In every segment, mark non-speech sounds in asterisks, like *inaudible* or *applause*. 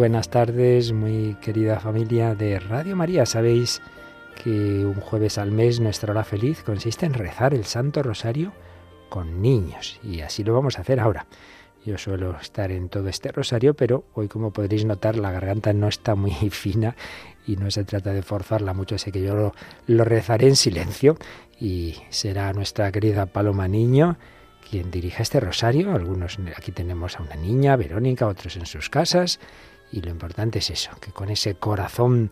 Buenas tardes, muy querida familia de Radio María. Sabéis que un jueves al mes nuestra hora feliz consiste en rezar el Santo Rosario con niños y así lo vamos a hacer ahora. Yo suelo estar en todo este rosario, pero hoy como podréis notar la garganta no está muy *laughs* fina y no se trata de forzarla mucho, sé que yo lo, rezaré en silencio y será nuestra querida Paloma Niño quien dirige este rosario. Algunos aquí tenemos a una niña, Verónica, otros en sus casas. Y lo importante es eso, que con ese corazón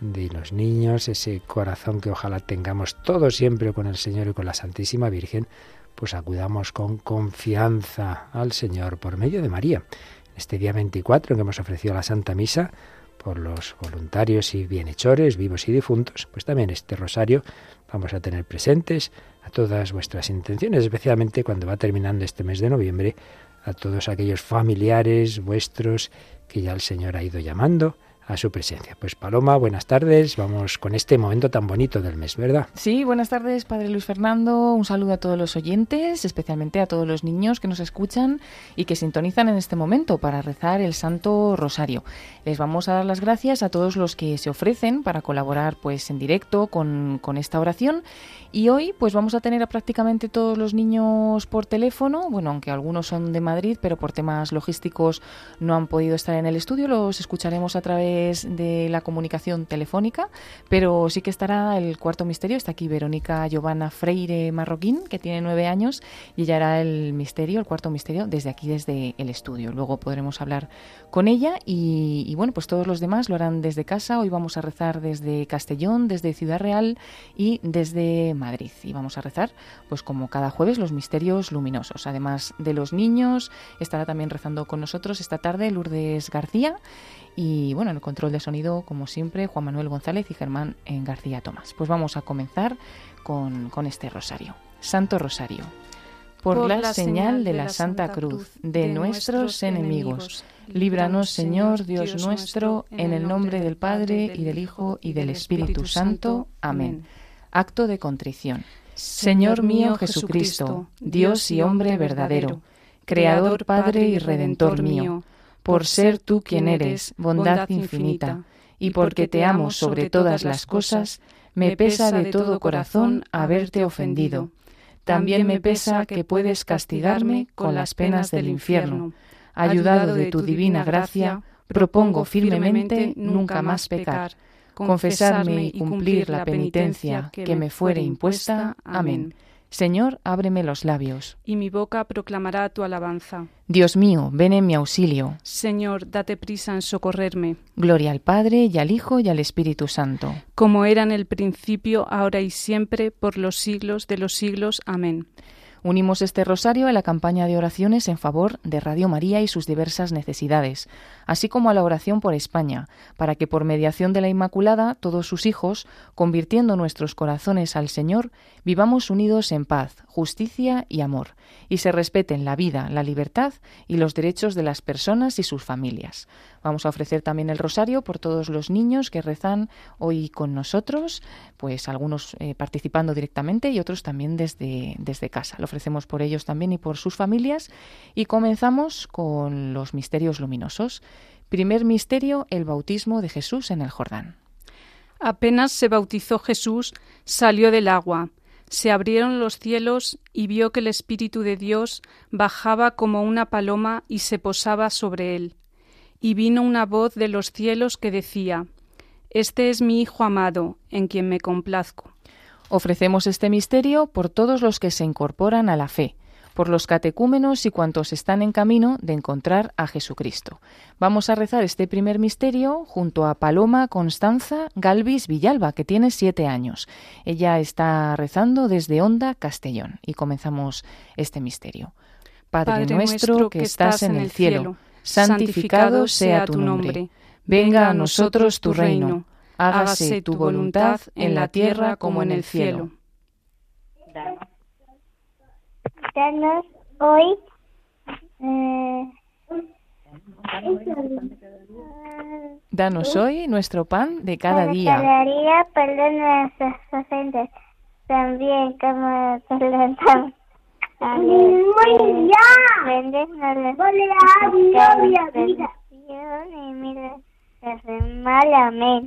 de los niños, ese corazón que ojalá tengamos todos siempre con el Señor y con la Santísima Virgen, pues acudamos con confianza al Señor por medio de María. Este día 24 en que hemos ofrecido la Santa Misa por los voluntarios y bienhechores, vivos y difuntos, pues también este rosario vamos a tener presentes a todas vuestras intenciones, especialmente cuando va terminando este mes de noviembre, a todos aquellos familiares vuestros que ya el Señor ha ido llamando a su presencia. Pues Paloma, buenas tardes. Vamos con este momento tan bonito del mes, ¿verdad? Sí, buenas tardes, Padre Luis Fernando. Un saludo a todos los oyentes, especialmente a todos los niños que nos escuchan y que sintonizan en este momento para rezar el Santo Rosario. Les vamos a dar las gracias a todos los que se ofrecen para colaborar pues en directo con, con esta oración y hoy pues vamos a tener a prácticamente todos los niños por teléfono, bueno, aunque algunos son de Madrid, pero por temas logísticos no han podido estar en el estudio, los escucharemos a través de la comunicación telefónica, pero sí que estará el cuarto misterio, está aquí Verónica Giovanna Freire Marroquín, que tiene nueve años, y ella hará el misterio, el cuarto misterio, desde aquí, desde el estudio. Luego podremos hablar con ella y, y bueno, pues todos los demás lo harán desde casa, hoy vamos a rezar desde Castellón, desde Ciudad Real y desde Madrid. Y vamos a rezar, pues como cada jueves, los misterios luminosos. Además de los niños, estará también rezando con nosotros esta tarde Lourdes García. Y bueno, en el control de sonido, como siempre, Juan Manuel González y Germán en García Tomás. Pues vamos a comenzar con, con este rosario. Santo Rosario. Por, Por la, la señal de la Santa Cruz de nuestros enemigos, líbranos, Señor Dios nuestro, en el nombre del Padre y del Hijo y del Espíritu Santo. Amén. Acto de contrición. Señor mío Jesucristo, Dios y hombre verdadero, Creador, Padre y Redentor mío, por ser tú quien eres, bondad infinita, y porque te amo sobre todas las cosas, me pesa de todo corazón haberte ofendido. También me pesa que puedes castigarme con las penas del infierno. Ayudado de tu divina gracia, propongo firmemente nunca más pecar confesarme y cumplir la penitencia que me fuere impuesta. Amén. Señor, ábreme los labios. Y mi boca proclamará tu alabanza. Dios mío, ven en mi auxilio. Señor, date prisa en socorrerme. Gloria al Padre, y al Hijo, y al Espíritu Santo. Como era en el principio, ahora y siempre, por los siglos de los siglos. Amén. Unimos este rosario a la campaña de oraciones en favor de Radio María y sus diversas necesidades, así como a la oración por España, para que por mediación de la Inmaculada todos sus hijos, convirtiendo nuestros corazones al Señor, vivamos unidos en paz, justicia y amor, y se respeten la vida, la libertad y los derechos de las personas y sus familias. Vamos a ofrecer también el rosario por todos los niños que rezan hoy con nosotros, pues algunos eh, participando directamente y otros también desde, desde casa. Lo ofrecemos por ellos también y por sus familias. Y comenzamos con los misterios luminosos. Primer misterio, el bautismo de Jesús en el Jordán. Apenas se bautizó Jesús, salió del agua se abrieron los cielos y vio que el Espíritu de Dios bajaba como una paloma y se posaba sobre él. Y vino una voz de los cielos que decía, Este es mi Hijo amado, en quien me complazco. Ofrecemos este misterio por todos los que se incorporan a la fe, por los catecúmenos y cuantos están en camino de encontrar a Jesucristo. Vamos a rezar este primer misterio junto a Paloma Constanza Galvis Villalba, que tiene siete años. Ella está rezando desde Honda, Castellón, y comenzamos este misterio. Padre, Padre nuestro que estás en el cielo, santificado sea tu nombre. Venga a nosotros tu reino. Hágase tu voluntad en la tierra como en el cielo. Danos hoy eh, Danos hoy nuestro pan de cada día. Cada día perdona nuestras ofensas, también como perdonamos. Muy bien. Amén.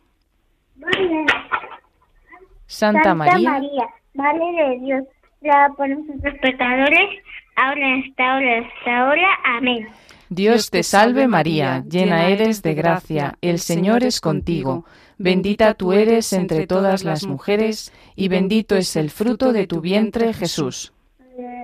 Santa María, Madre de Dios, ruega por nosotros pecadores, ahora en esta hora de esta hora. Amén. Dios te salve María, llena eres de gracia, el Señor es contigo. Bendita tú eres entre todas las mujeres, y bendito es el fruto de tu vientre Jesús.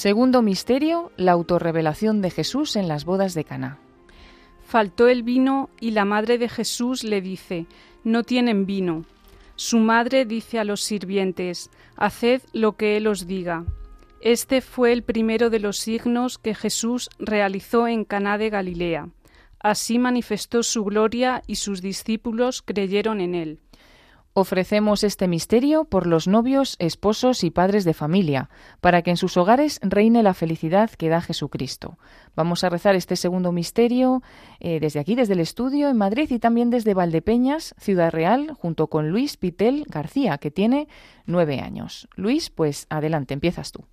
Segundo misterio, la autorrevelación de Jesús en las bodas de Caná. Faltó el vino y la madre de Jesús le dice, no tienen vino. Su madre dice a los sirvientes, haced lo que él os diga. Este fue el primero de los signos que Jesús realizó en Caná de Galilea. Así manifestó su gloria y sus discípulos creyeron en él. Ofrecemos este misterio por los novios, esposos y padres de familia, para que en sus hogares reine la felicidad que da Jesucristo. Vamos a rezar este segundo misterio eh, desde aquí, desde el estudio en Madrid y también desde Valdepeñas, Ciudad Real, junto con Luis Pitel García, que tiene nueve años. Luis, pues adelante, empiezas tú.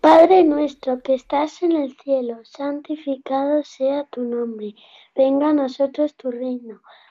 Padre nuestro que estás en el cielo, santificado sea tu nombre. Venga a nosotros tu reino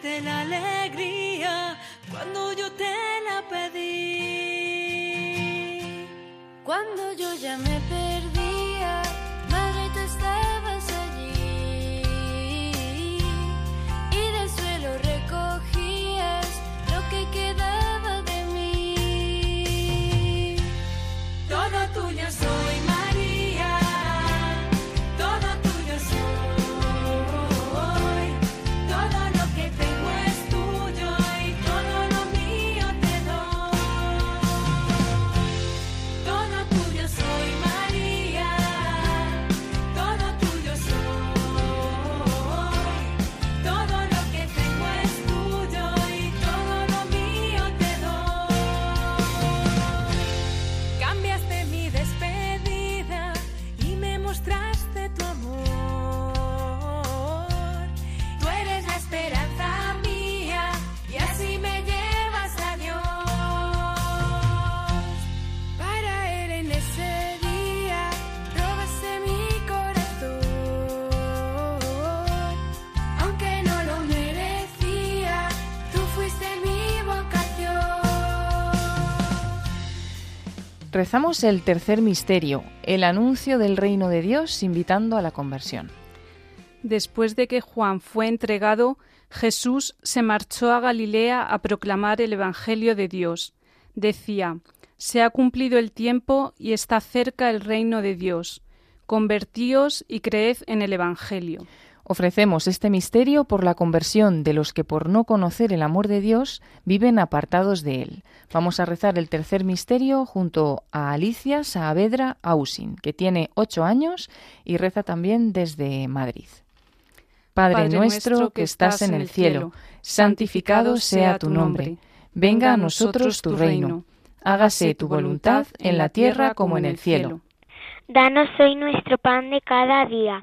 diste la alegría cuando yo te la pedí. Cuando yo ya me perdí. Rezamos el tercer misterio, el anuncio del reino de Dios invitando a la conversión. Después de que Juan fue entregado, Jesús se marchó a Galilea a proclamar el Evangelio de Dios. Decía, Se ha cumplido el tiempo y está cerca el reino de Dios. Convertíos y creed en el Evangelio. Ofrecemos este misterio por la conversión de los que por no conocer el amor de Dios viven apartados de él. Vamos a rezar el tercer misterio junto a Alicia Saavedra Ausin, que tiene ocho años y reza también desde Madrid. Padre, nuestro que estás en el cielo, santificado sea tu nombre. Venga a nosotros tu reino. Hágase tu voluntad en la tierra como en el cielo. Danos hoy nuestro pan de cada día.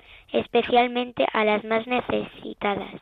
especialmente a las más necesitadas.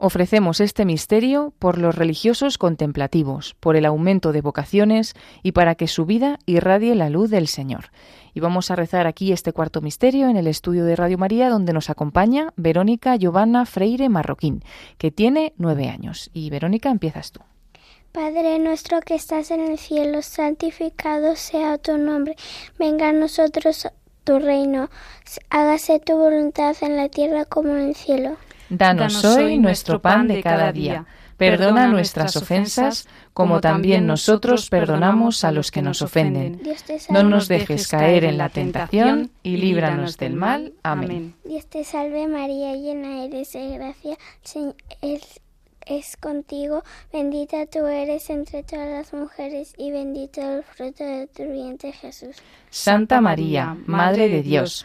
Ofrecemos este misterio por los religiosos contemplativos, por el aumento de vocaciones y para que su vida irradie la luz del Señor. Y vamos a rezar aquí este cuarto misterio en el estudio de Radio María, donde nos acompaña Verónica Giovanna Freire Marroquín, que tiene nueve años. Y Verónica, empiezas tú. Padre nuestro que estás en el cielo, santificado sea tu nombre. Venga a nosotros tu reino. Hágase tu voluntad en la tierra como en el cielo. Danos hoy nuestro pan de cada día. Perdona nuestras ofensas, como también nosotros perdonamos a los que nos ofenden. No nos dejes caer en la tentación y líbranos del mal. Amén. Dios te salve María, llena eres de gracia, el es contigo, bendita tú eres entre todas las mujeres y bendito el fruto de tu vientre Jesús. Santa María, Madre de Dios,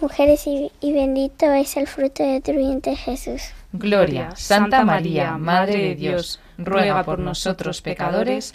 mujeres y, y bendito es el fruto de tu vientre Jesús. Gloria, Santa María, Madre de Dios, ruega por nosotros pecadores,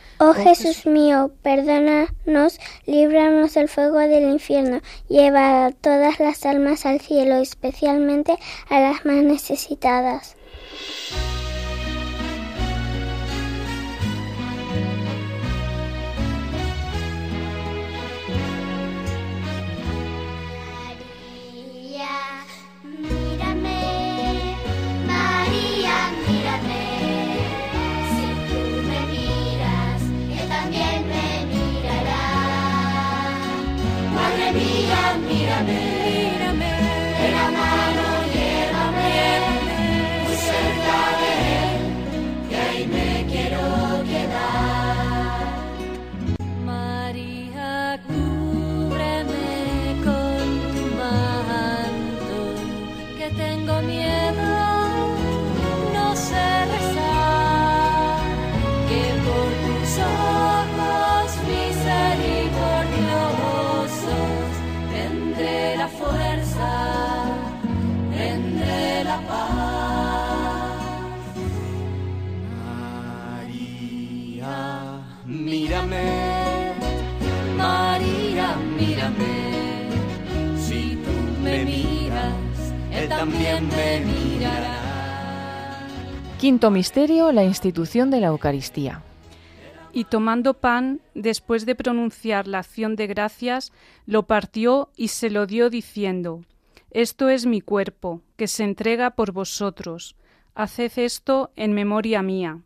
Oh Jesús mío, perdónanos, líbranos del fuego del infierno, lleva a todas las almas al cielo, especialmente a las más necesitadas. También me mirará. Quinto misterio, la institución de la Eucaristía. Y tomando pan, después de pronunciar la acción de gracias, lo partió y se lo dio diciendo, Esto es mi cuerpo, que se entrega por vosotros. Haced esto en memoria mía.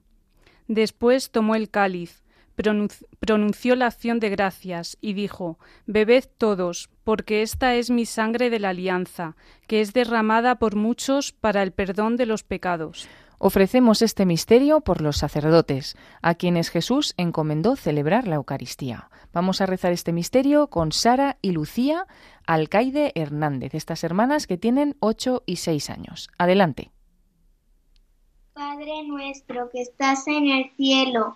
Después tomó el cáliz, pronunció la acción de gracias y dijo, Bebed todos, porque esta es mi sangre de la alianza, que es derramada por muchos para el perdón de los pecados. Ofrecemos este misterio por los sacerdotes, a quienes Jesús encomendó celebrar la Eucaristía. Vamos a rezar este misterio con Sara y Lucía Alcaide Hernández, estas hermanas que tienen 8 y 6 años. Adelante. Padre nuestro que estás en el cielo,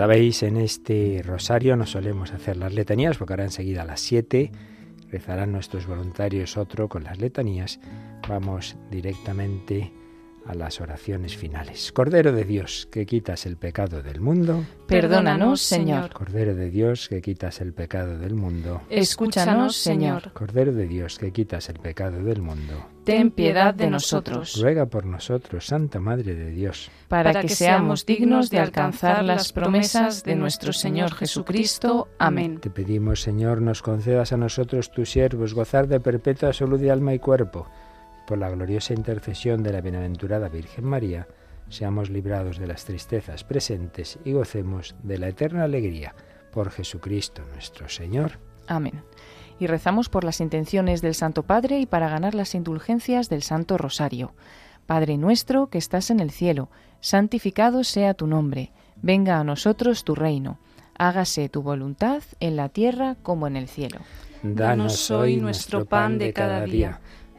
Sabéis, en este rosario no solemos hacer las letanías, porque ahora enseguida a las 7 rezarán nuestros voluntarios otro con las letanías. Vamos directamente a las oraciones finales. Cordero de Dios, que quitas el pecado del mundo. Perdónanos, Señor. Cordero de Dios, que quitas el pecado del mundo. Escúchanos, Señor. Cordero de Dios, que quitas el pecado del mundo. Ten piedad de nosotros, Ruega por nosotros, Santa Madre de Dios. para que seamos dignos de alcanzar las promesas de nuestro Señor Jesucristo. Amén. Te pedimos, Señor, nos concedas a nosotros, tus siervos, gozar de perpetua salud de alma y cuerpo. Por la gloriosa intercesión de la bienaventurada Virgen María, seamos librados de las tristezas presentes y gocemos de la eterna alegría. Por Jesucristo nuestro Señor. Amén. Y rezamos por las intenciones del Santo Padre y para ganar las indulgencias del Santo Rosario. Padre nuestro que estás en el cielo, santificado sea tu nombre, venga a nosotros tu reino, hágase tu voluntad en la tierra como en el cielo. Danos hoy nuestro pan de cada día.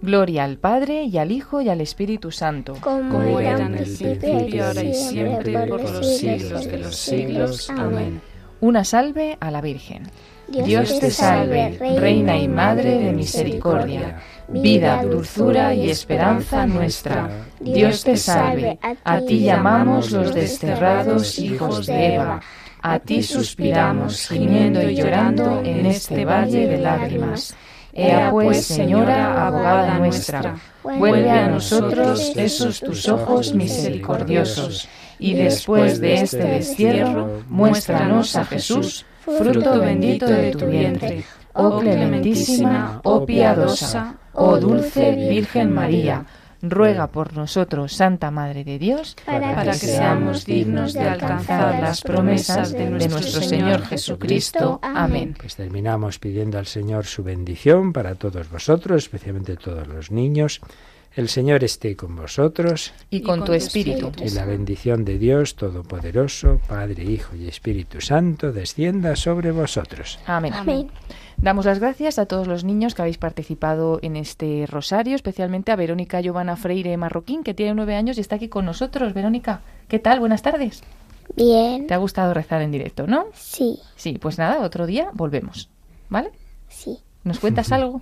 Gloria al Padre y al Hijo y al Espíritu Santo. Como era en el principio, ahora y siempre, por los siglos de los siglos. Amén. Una salve a la Virgen. Dios te salve, Reina y Madre de Misericordia, vida, dulzura y esperanza nuestra. Dios te salve, a ti llamamos los desterrados hijos de Eva. A ti suspiramos, gimiendo y llorando en este valle de lágrimas. Ea pues, Señora, abogada nuestra, vuelve a nosotros esos tus ojos misericordiosos, y después de este destierro, muéstranos a Jesús, fruto bendito de tu vientre. Oh clementísima, oh piadosa, oh dulce Virgen María, ruega por nosotros, Santa Madre de Dios, para, que seamos dignos de alcanzar las promesas de nuestro Señor Jesucristo. Amén. Pues terminamos pidiendo al Señor su bendición para todos vosotros, especialmente todos los niños. El Señor esté con vosotros y con tu espíritu. y la bendición de Dios Todopoderoso, Padre, Hijo y Espíritu Santo, descienda sobre vosotros. Amén. Amén. Damos las gracias a todos los niños que habéis participado en este rosario, especialmente a Verónica Giovanna Freire Marroquín, que tiene nueve años y está aquí con nosotros. Verónica, ¿qué tal? Buenas tardes. Bien. ¿Te ha gustado rezar en directo, no? Sí, Sí, pues nada, otro día volvemos. ¿Vale? sí. ¿Nos cuentas *laughs* algo?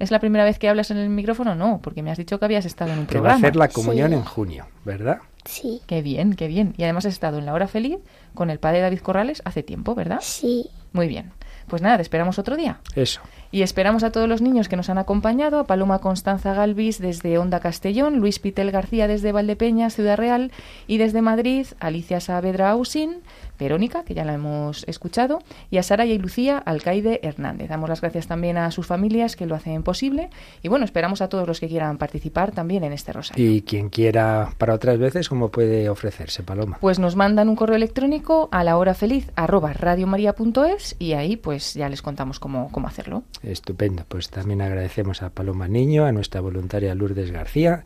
¿Es la primera vez que hablas en el micrófono? No, porque me has dicho que habías estado en un Que va a programa. hacer la comunión Sí. en junio, ¿verdad? Sí, Qué bien, qué bien. Y además has estado en la hora feliz con el padre David Corrales hace tiempo, ¿verdad? sí. Muy bien. Pues nada, te esperamos otro día. Eso. Y esperamos a todos los niños que nos han acompañado, a Paloma Constanza Galvis desde Onda Castellón, Luis Pitel García desde Valdepeñas, Ciudad Real, y desde Madrid, Alicia Saavedra Ausín, Verónica, que ya la hemos escuchado, y a Sara y Lucía Alcaide Hernández. Damos las gracias también a sus familias que lo hacen posible. Y bueno, esperamos a todos los que quieran participar también en este rosario. Y quien quiera para otras veces, ¿cómo puede ofrecerse, Paloma? Pues nos mandan un correo electrónico a la hora feliz arroba radiomaria.es y ahí pues ya les contamos cómo, cómo hacerlo. Estupendo. Pues también agradecemos a Paloma Niño, a nuestra voluntaria Lourdes García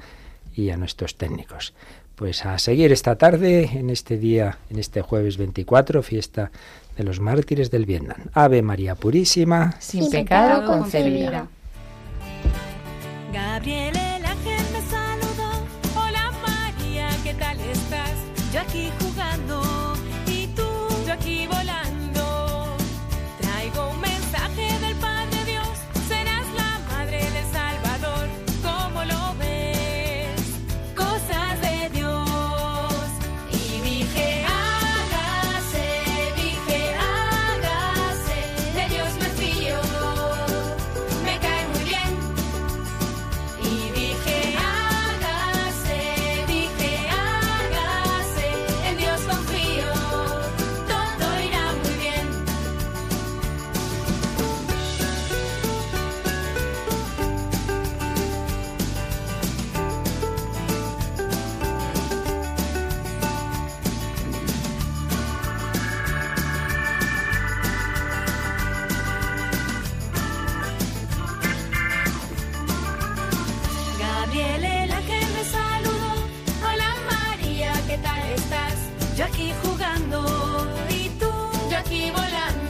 y a nuestros técnicos. Pues a seguir esta tarde, en este día, en este jueves 24, fiesta de los mártires del Vietnam. Ave María Purísima. Sin, pecado concebida. Gabriel yo aquí jugando y tú, yo aquí volando.